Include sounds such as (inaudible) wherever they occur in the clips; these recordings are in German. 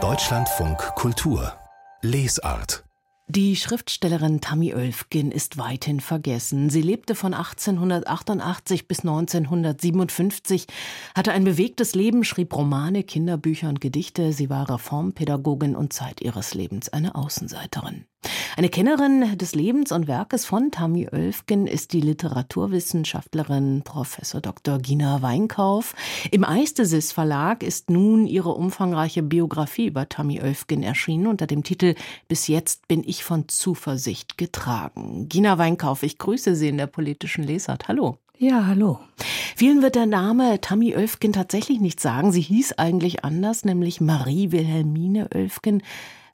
Deutschlandfunk Kultur Lesart die Schriftstellerin Tammy Oelfgen ist weithin vergessen. Sie lebte von 1888 bis 1957, hatte ein bewegtes Leben, schrieb Romane, Kinderbücher und Gedichte. Sie war Reformpädagogin und Zeit ihres Lebens eine Außenseiterin. Eine Kennerin des Lebens und Werkes von Tammy Oelfgen ist die Literaturwissenschaftlerin Prof. Dr. Gina Weinkauf. Im Eistesis Verlag ist nun ihre umfangreiche Biografie über Tammy Oelfgen erschienen unter dem Titel Bis jetzt bin ich von Zuversicht getragen. Gina Weinkauf, ich grüße Sie in der politischen Lesart. Hallo. Ja, hallo. Vielen wird der Name Tammy Oelfgen tatsächlich nicht sagen. Sie hieß eigentlich anders, nämlich Marie Wilhelmine Oelfgen.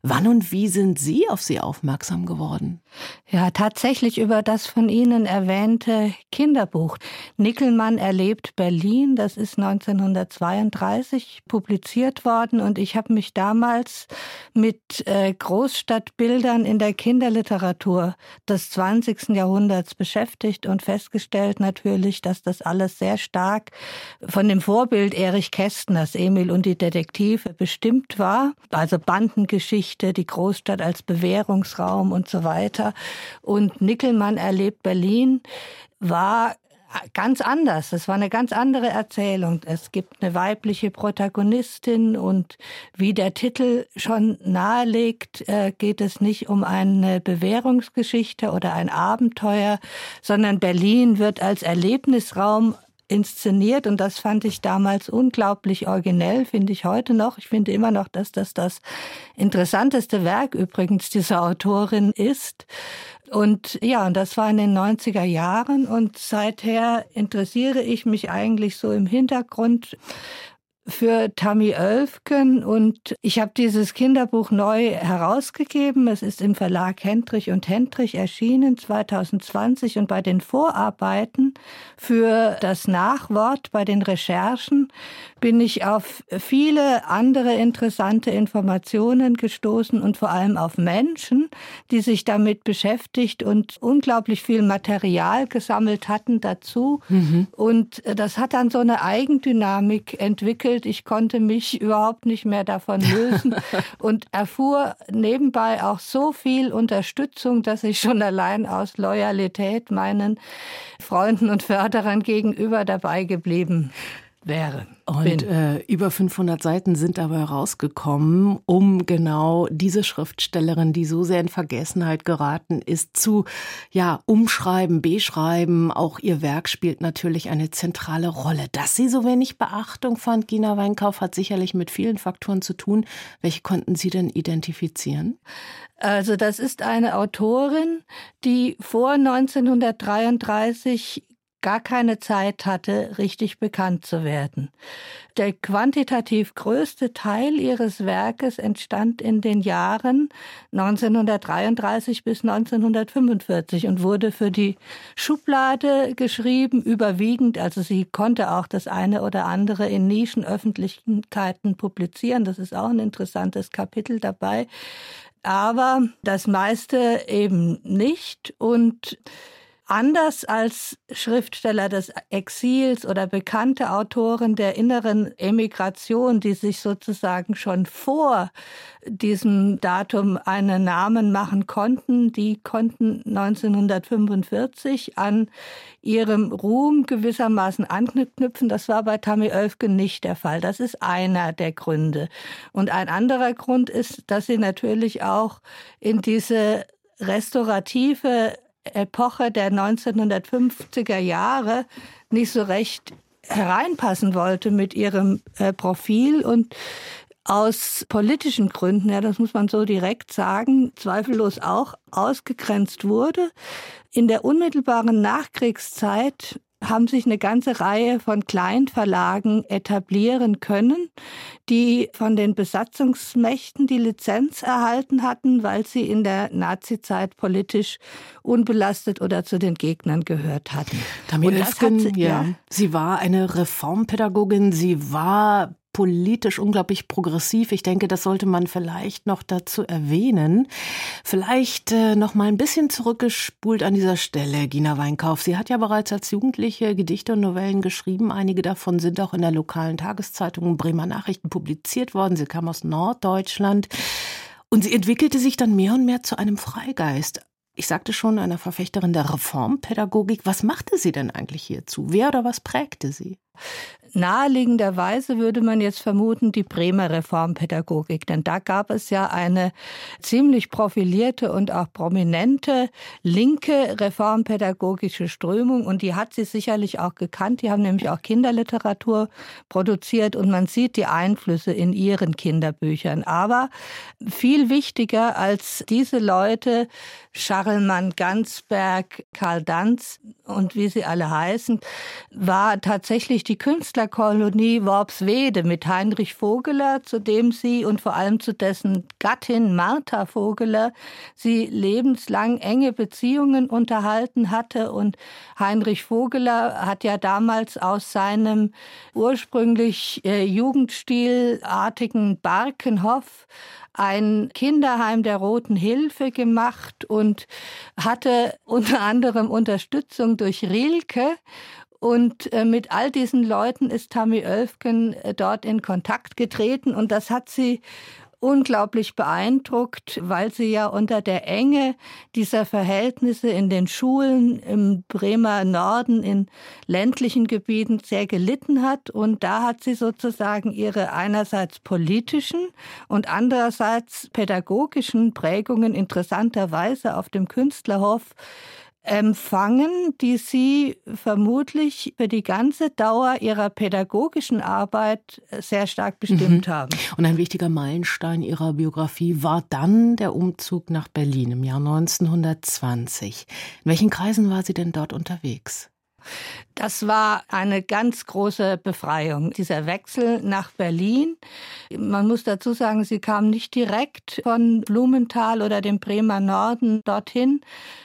Wann und wie sind Sie auf sie aufmerksam geworden? Ja, tatsächlich über das von Ihnen erwähnte Kinderbuch. Nickelmann erlebt Berlin, das ist 1932 publiziert worden und ich habe mich damals mit äh, Großstadtbildern in der Kinderliteratur des 20. Jahrhunderts beschäftigt und festgestellt natürlich, dass das alles sehr stark von dem Vorbild Erich Kästners Emil und die Detektive bestimmt war, also Bandengeschichten Geschichte, die Großstadt als Bewährungsraum und so weiter. Und Nickelmann erlebt Berlin war ganz anders. Es war eine ganz andere Erzählung. Es gibt eine weibliche Protagonistin und wie der Titel schon nahelegt, äh, geht es nicht um eine Bewährungsgeschichte oder ein Abenteuer, sondern Berlin wird als Erlebnisraum inszeniert und das fand ich damals unglaublich originell, finde ich heute noch. Ich finde immer noch, dass das das interessanteste Werk übrigens dieser Autorin ist. Und ja, und das war in den 90er Jahren und seither interessiere ich mich eigentlich so im Hintergrund für Tammy Oelfken und ich habe dieses Kinderbuch neu herausgegeben. Es ist im Verlag Hendrich und Hendrich erschienen 2020 und bei den Vorarbeiten für das Nachwort, bei den Recherchen bin ich auf viele andere interessante Informationen gestoßen und vor allem auf Menschen, die sich damit beschäftigt und unglaublich viel Material gesammelt hatten dazu. Mhm. Und das hat dann so eine Eigendynamik entwickelt entwickelt. Ich konnte mich überhaupt nicht mehr davon (laughs) lösen und erfuhr nebenbei auch so viel Unterstützung, dass ich schon allein aus Loyalität meinen Freunden und Förderern gegenüber dabei geblieben wäre. Und äh, über 500 Seiten sind dabei herausgekommen, um genau diese Schriftstellerin, die so sehr in Vergessenheit geraten ist, zu ja umschreiben, beschreiben. Auch ihr Werk spielt natürlich eine zentrale Rolle. Dass sie so wenig Beachtung fand, Gina Weinkauf, hat sicherlich mit vielen Faktoren zu tun. Welche konnten Sie denn identifizieren? Also das ist eine Autorin, die vor 1933 gar keine Zeit hatte, richtig bekannt zu werden. Der quantitativ größte Teil ihres Werkes entstand in den Jahren 1933 bis 1945 und wurde für die Schublade geschrieben, überwiegend. Also sie konnte auch das eine oder andere in Nischenöffentlichkeiten publizieren. Das ist auch ein interessantes Kapitel dabei. Aber das meiste eben nicht und Anders als Schriftsteller des Exils oder bekannte Autoren der inneren Emigration, die sich sozusagen schon vor diesem Datum einen Namen machen konnten, die konnten 1945 an ihrem Ruhm gewissermaßen anknüpfen. Das war bei Tammy Oelfgen nicht der Fall. Das ist einer der Gründe. Und ein anderer Grund ist, dass sie natürlich auch in diese restaurative Epoche der 1950er Jahre nicht so recht hereinpassen wollte mit ihrem äh, Profil und aus politischen Gründen, ja, das muss man so direkt sagen, zweifellos auch ausgegrenzt wurde. In der unmittelbaren Nachkriegszeit haben sich eine ganze Reihe von Kleinverlagen etablieren können, die von den Besatzungsmächten die Lizenz erhalten hatten, weil sie in der Nazizeit politisch unbelastet oder zu den Gegnern gehört hatten. Damit Öfken, ja. ja. Sie war eine Reformpädagogin, sie war politisch unglaublich progressiv. Ich denke, das sollte man vielleicht noch dazu erwähnen. Vielleicht äh, noch mal ein bisschen zurückgespult an dieser Stelle, Gina Weinkauf. Sie hat ja bereits als Jugendliche Gedichte und Novellen geschrieben. Einige davon sind auch in der lokalen Tageszeitung Bremer Nachrichten publiziert worden. Sie kam aus Norddeutschland. Und sie entwickelte sich dann mehr und mehr zu einem Freigeist. Ich sagte schon, einer Verfechterin der Reformpädagogik. Was machte sie denn eigentlich hierzu? Wer oder was prägte sie? Naheliegenderweise würde man jetzt vermuten, die Bremer Reformpädagogik, denn da gab es ja eine ziemlich profilierte und auch prominente linke reformpädagogische Strömung und die hat sie sicherlich auch gekannt. Die haben nämlich auch Kinderliteratur produziert und man sieht die Einflüsse in ihren Kinderbüchern. Aber viel wichtiger als diese Leute, Scharlmann, Gansberg, Karl Danz und wie sie alle heißen, war tatsächlich die Künstlerkolonie Worpswede mit Heinrich Vogeler, zu dem sie und vor allem zu dessen Gattin Martha Vogeler sie lebenslang enge Beziehungen unterhalten hatte. Und Heinrich Vogeler hat ja damals aus seinem ursprünglich äh, jugendstilartigen Barkenhof ein Kinderheim der Roten Hilfe gemacht und hatte unter anderem Unterstützung durch Rilke. Und äh, mit all diesen Leuten ist Tammy Oelfgen äh, dort in Kontakt getreten. Und das hat sie unglaublich beeindruckt, weil sie ja unter der Enge dieser Verhältnisse in den Schulen im Bremer Norden in ländlichen Gebieten sehr gelitten hat. Und da hat sie sozusagen ihre einerseits politischen und andererseits pädagogischen Prägungen interessanterweise auf dem Künstlerhof empfangen, die Sie vermutlich für die ganze Dauer Ihrer pädagogischen Arbeit sehr stark bestimmt mhm. haben. Und ein wichtiger Meilenstein Ihrer Biografie war dann der Umzug nach Berlin im Jahr 1920. In welchen Kreisen war sie denn dort unterwegs? Das war eine ganz große Befreiung, dieser Wechsel nach Berlin. Man muss dazu sagen, sie kam nicht direkt von Blumenthal oder dem Bremer Norden dorthin,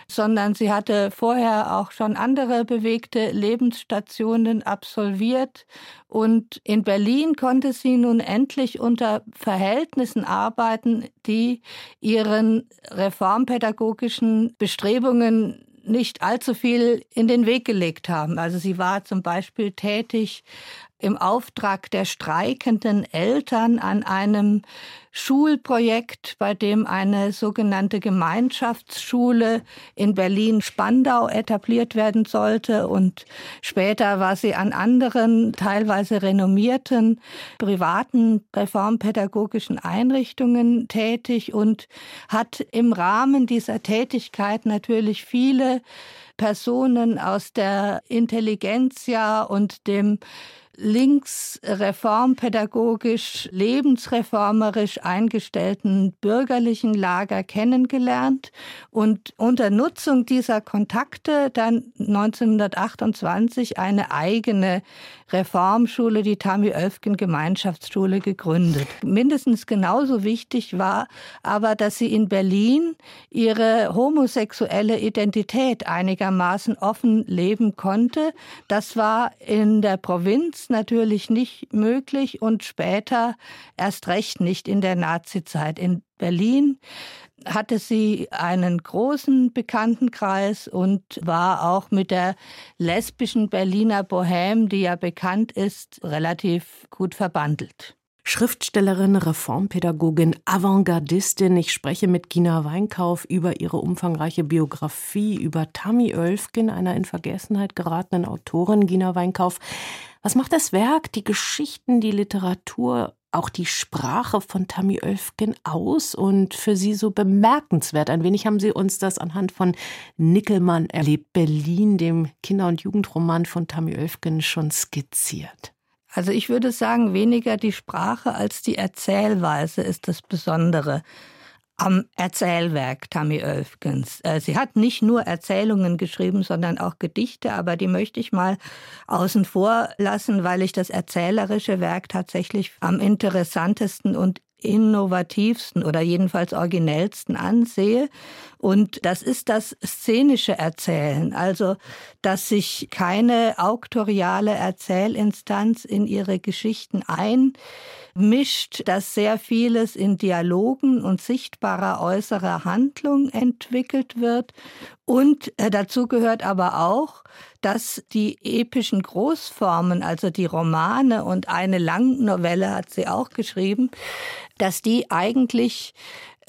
sondern sie hatte vorher auch schon andere bewegte Lebensstationen absolviert. Und in Berlin konnte sie nun endlich unter Verhältnissen arbeiten, die ihren reformpädagogischen Bestrebungen nicht allzu viel in den Weg gelegt haben. Also sie war zum Beispiel tätig im Auftrag der streikenden Eltern an einem Schulprojekt, bei dem eine sogenannte Gemeinschaftsschule in Berlin-Spandau etabliert werden sollte. Und später war sie an anderen, teilweise renommierten privaten reformpädagogischen Einrichtungen tätig und hat im Rahmen dieser Tätigkeit natürlich viele Personen aus der Intelligenzia und dem links reformpädagogisch, lebensreformerisch eingestellten bürgerlichen Lager kennengelernt und unter Nutzung dieser Kontakte dann 1928 eine eigene Reformschule, die Tammy Oelfgen Gemeinschaftsschule, gegründet. Mindestens genauso wichtig war aber, dass sie in Berlin ihre homosexuelle Identität einigermaßen offen leben konnte. Das war in der Provinz natürlich nicht möglich und später erst recht nicht in der Nazizeit. In Berlin hatte sie einen großen Bekanntenkreis und war auch mit der lesbischen Berliner Bohème, die ja bekannt ist, relativ gut verbandelt. Schriftstellerin, Reformpädagogin, Avantgardistin. Ich spreche mit Gina Weinkauf über ihre umfangreiche Biografie, über Tammy Oelfgen, einer in Vergessenheit geratenen Autorin. Gina Weinkauf, was macht das Werk, die Geschichten, die Literatur auch die Sprache von Tammy Oelfgen aus und für Sie so bemerkenswert. Ein wenig haben Sie uns das anhand von Nickelmann erlebt, Berlin, dem Kinder- und Jugendroman von Tammy Oelfgen schon skizziert. Also ich würde sagen, weniger die Sprache als die Erzählweise ist das Besondere am Erzählwerk Tammy Oelfgens. Äh, sie hat nicht nur Erzählungen geschrieben, sondern auch Gedichte, aber die möchte ich mal außen vor lassen, weil ich das erzählerische Werk tatsächlich am interessantesten und innovativsten oder jedenfalls originellsten ansehe. Und das ist das szenische Erzählen, also dass sich keine auktoriale Erzählinstanz in ihre Geschichten einmischt, dass sehr vieles in Dialogen und sichtbarer äußerer Handlung entwickelt wird. Und äh, dazu gehört aber auch, dass die epischen Großformen, also die Romane und eine Langnovelle hat sie auch geschrieben, dass die eigentlich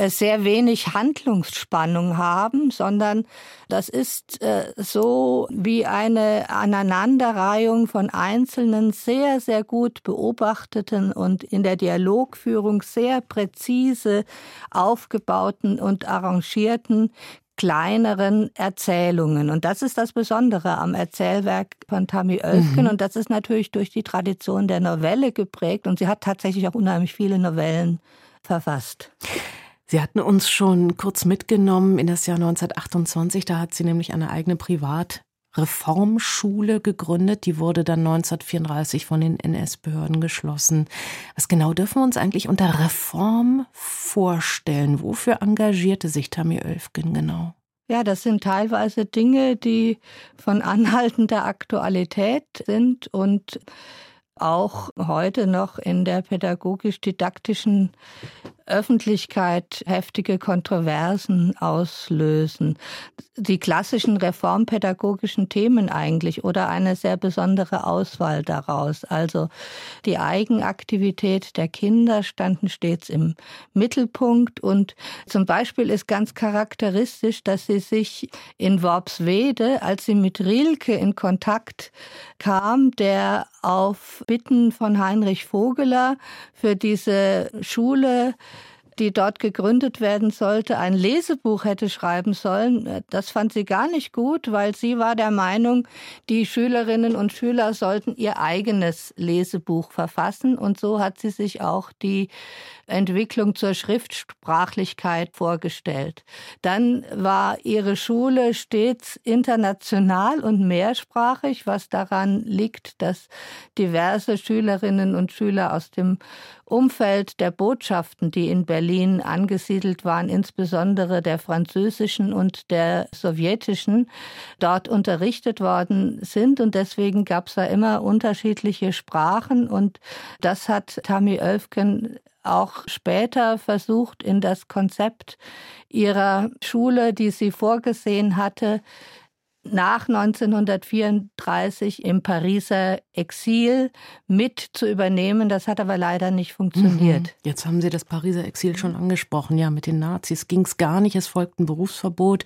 sehr wenig Handlungsspannung haben, sondern das ist äh, so wie eine Aneinanderreihung von einzelnen sehr, sehr gut beobachteten und in der Dialogführung sehr präzise aufgebauten und arrangierten kleineren Erzählungen. Und das ist das Besondere am Erzählwerk von Tammy Oelfken. Mhm. Und das ist natürlich durch die Tradition der Novelle geprägt. Und sie hat tatsächlich auch unheimlich viele Novellen verfasst. Sie hatten uns schon kurz mitgenommen in das Jahr 1928. Da hat sie nämlich eine eigene Privatreformschule gegründet. Die wurde dann 1934 von den NS-Behörden geschlossen. Was genau dürfen wir uns eigentlich unter Reform vorstellen? Wofür engagierte sich Tammy Oelfgen genau? Ja, das sind teilweise Dinge, die von anhaltender Aktualität sind und auch heute noch in der pädagogisch-didaktischen Öffentlichkeit heftige Kontroversen auslösen. Die klassischen reformpädagogischen Themen eigentlich oder eine sehr besondere Auswahl daraus. Also die Eigenaktivität der Kinder standen stets im Mittelpunkt und zum Beispiel ist ganz charakteristisch, dass sie sich in Worpswede, als sie mit Rilke in Kontakt kam, der auf Bitten von Heinrich Vogeler für diese Schule die dort gegründet werden sollte, ein Lesebuch hätte schreiben sollen. Das fand sie gar nicht gut, weil sie war der Meinung, die Schülerinnen und Schüler sollten ihr eigenes Lesebuch verfassen. Und so hat sie sich auch die Entwicklung zur Schriftsprachlichkeit vorgestellt. Dann war ihre Schule stets international und mehrsprachig, was daran liegt, dass diverse Schülerinnen und Schüler aus dem Umfeld der Botschaften, die in Berlin angesiedelt waren, insbesondere der französischen und der sowjetischen, dort unterrichtet worden sind. Und deswegen gab es da immer unterschiedliche Sprachen. Und das hat Tammy Oelfken auch später versucht, in das Konzept ihrer Schule, die sie vorgesehen hatte, nach 1934 im Pariser Exil mit zu übernehmen. Das hat aber leider nicht funktioniert. Mhm. Jetzt haben Sie das Pariser Exil schon angesprochen. Ja, mit den Nazis ging es gar nicht. Es folgte ein Berufsverbot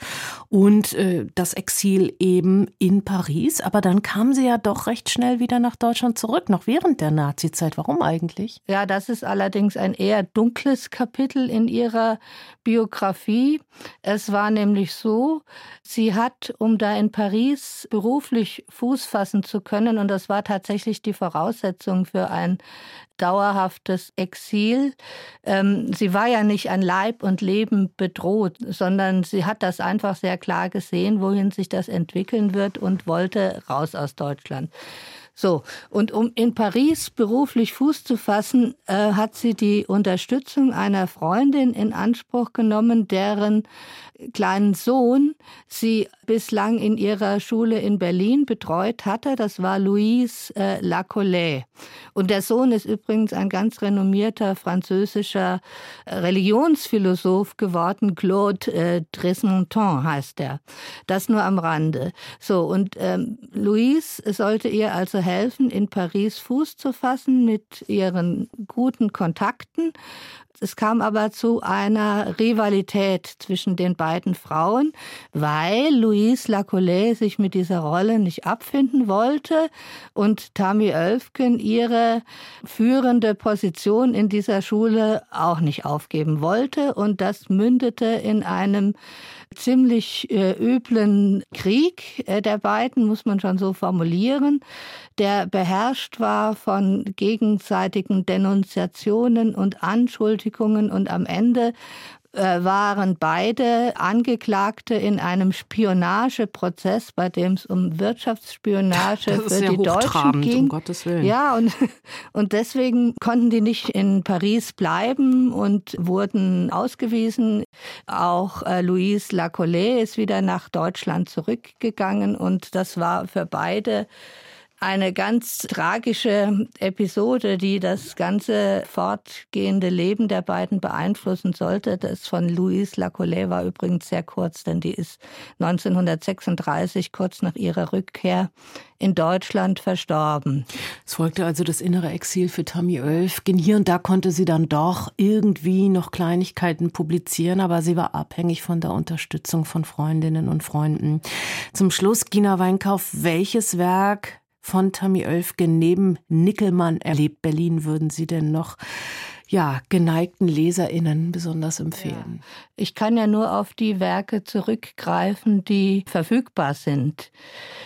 und äh, das Exil eben in Paris. Aber dann kamen Sie ja doch recht schnell wieder nach Deutschland zurück, noch während der Nazizeit. Warum eigentlich? Ja, das ist allerdings ein eher dunkles Kapitel in Ihrer Biografie. Es war nämlich so, sie hat, um da in Paris beruflich Fuß fassen zu können, und das war tatsächlich die Voraussetzung für ein dauerhaftes Exil. Ähm, sie war ja nicht an Leib und Leben bedroht, sondern sie hat das einfach sehr klar gesehen, wohin sich das entwickeln wird und wollte raus aus Deutschland. So, und um in Paris beruflich Fuß zu fassen, äh, hat sie die Unterstützung einer Freundin in Anspruch genommen, deren kleinen Sohn sie bislang in ihrer Schule in Berlin betreut hatte. Das war Louise äh, Lacollet. Und der Sohn ist übrigens ein ganz renommierter französischer äh, Religionsphilosoph geworden. Claude äh, Dresmonton heißt er. Das nur am Rande. So, und ähm, Louise sollte ihr also helfen, in Paris Fuß zu fassen mit ihren guten Kontakten. Es kam aber zu einer Rivalität zwischen den beiden Frauen, weil Louise Lacollet sich mit dieser Rolle nicht abfinden wollte und Tammy Oelfken ihre führende Position in dieser Schule auch nicht aufgeben wollte. Und das mündete in einem ziemlich äh, üblen Krieg äh, der beiden, muss man schon so formulieren, der beherrscht war von gegenseitigen Denunziationen und Anschuldigungen und am Ende äh, waren beide Angeklagte in einem Spionageprozess, bei dem es um Wirtschaftsspionage für die Deutschen ging. Um Gottes Willen. Ja, und, (laughs) und deswegen konnten die nicht in Paris bleiben und wurden ausgewiesen. Auch äh, Louise Lacollet ist wieder nach Deutschland zurückgegangen und das war für beide eine ganz tragische Episode, die das ganze fortgehende Leben der beiden beeinflussen sollte. Das von Louise Lacollet war übrigens sehr kurz, denn die ist 1936, kurz nach ihrer Rückkehr in Deutschland, verstorben. Es folgte also das innere Exil für Tammy Oelfgen. Hier und da konnte sie dann doch irgendwie noch Kleinigkeiten publizieren, aber sie war abhängig von der Unterstützung von Freundinnen und Freunden. Zum Schluss, Gina Weinkauf, welches Werk von Tammy Oelfgen neben Nickelmann erlebt. Berlin würden Sie denn noch ja, geneigten LeserInnen besonders empfehlen? Ja. Ich kann ja nur auf die Werke zurückgreifen, die verfügbar sind.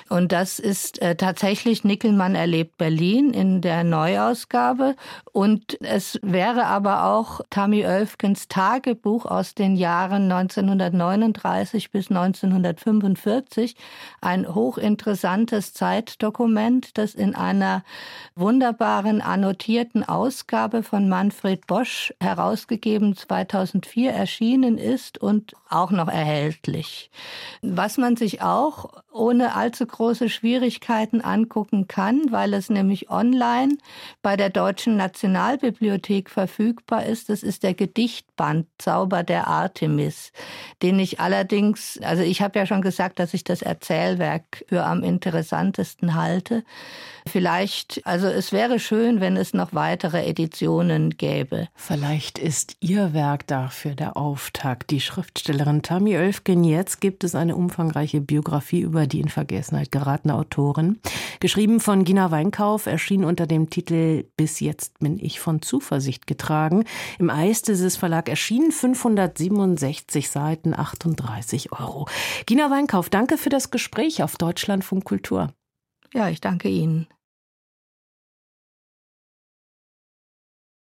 Und das ist äh, tatsächlich Nickelmann erlebt Berlin in der Neuausgabe. Und es wäre aber auch Tammy Oelfgens Tagebuch aus den Jahren 1939 bis 1945, ein hochinteressantes Zeitdokument, das in einer wunderbaren annotierten Ausgabe von Manfred Bosch herausgegeben 2004 erschienen ist und auch noch erhältlich. Was man sich auch ohne allzu große Schwierigkeiten angucken kann, weil es nämlich online bei der Deutschen Nationalbibliothek verfügbar ist, das ist der Gedichtband Zauber der Artemis, den ich allerdings, also ich habe ja schon gesagt, dass ich das Erzählwerk für am interessantesten halte. Vielleicht, also es wäre schön, wenn es noch weitere Editionen gäbe. Vielleicht ist Ihr Werk dafür der Auftakt. Die Schriftstellerin Tammy Oelfgen. Jetzt gibt es eine umfangreiche Biografie über die in Vergessenheit geratene Autorin. Geschrieben von Gina Weinkauf, erschien unter dem Titel Bis jetzt bin ich von Zuversicht getragen. Im Eistes Verlag erschienen 567 Seiten, 38 Euro. Gina Weinkauf, danke für das Gespräch auf Deutschlandfunk Kultur. Ja, ich danke Ihnen.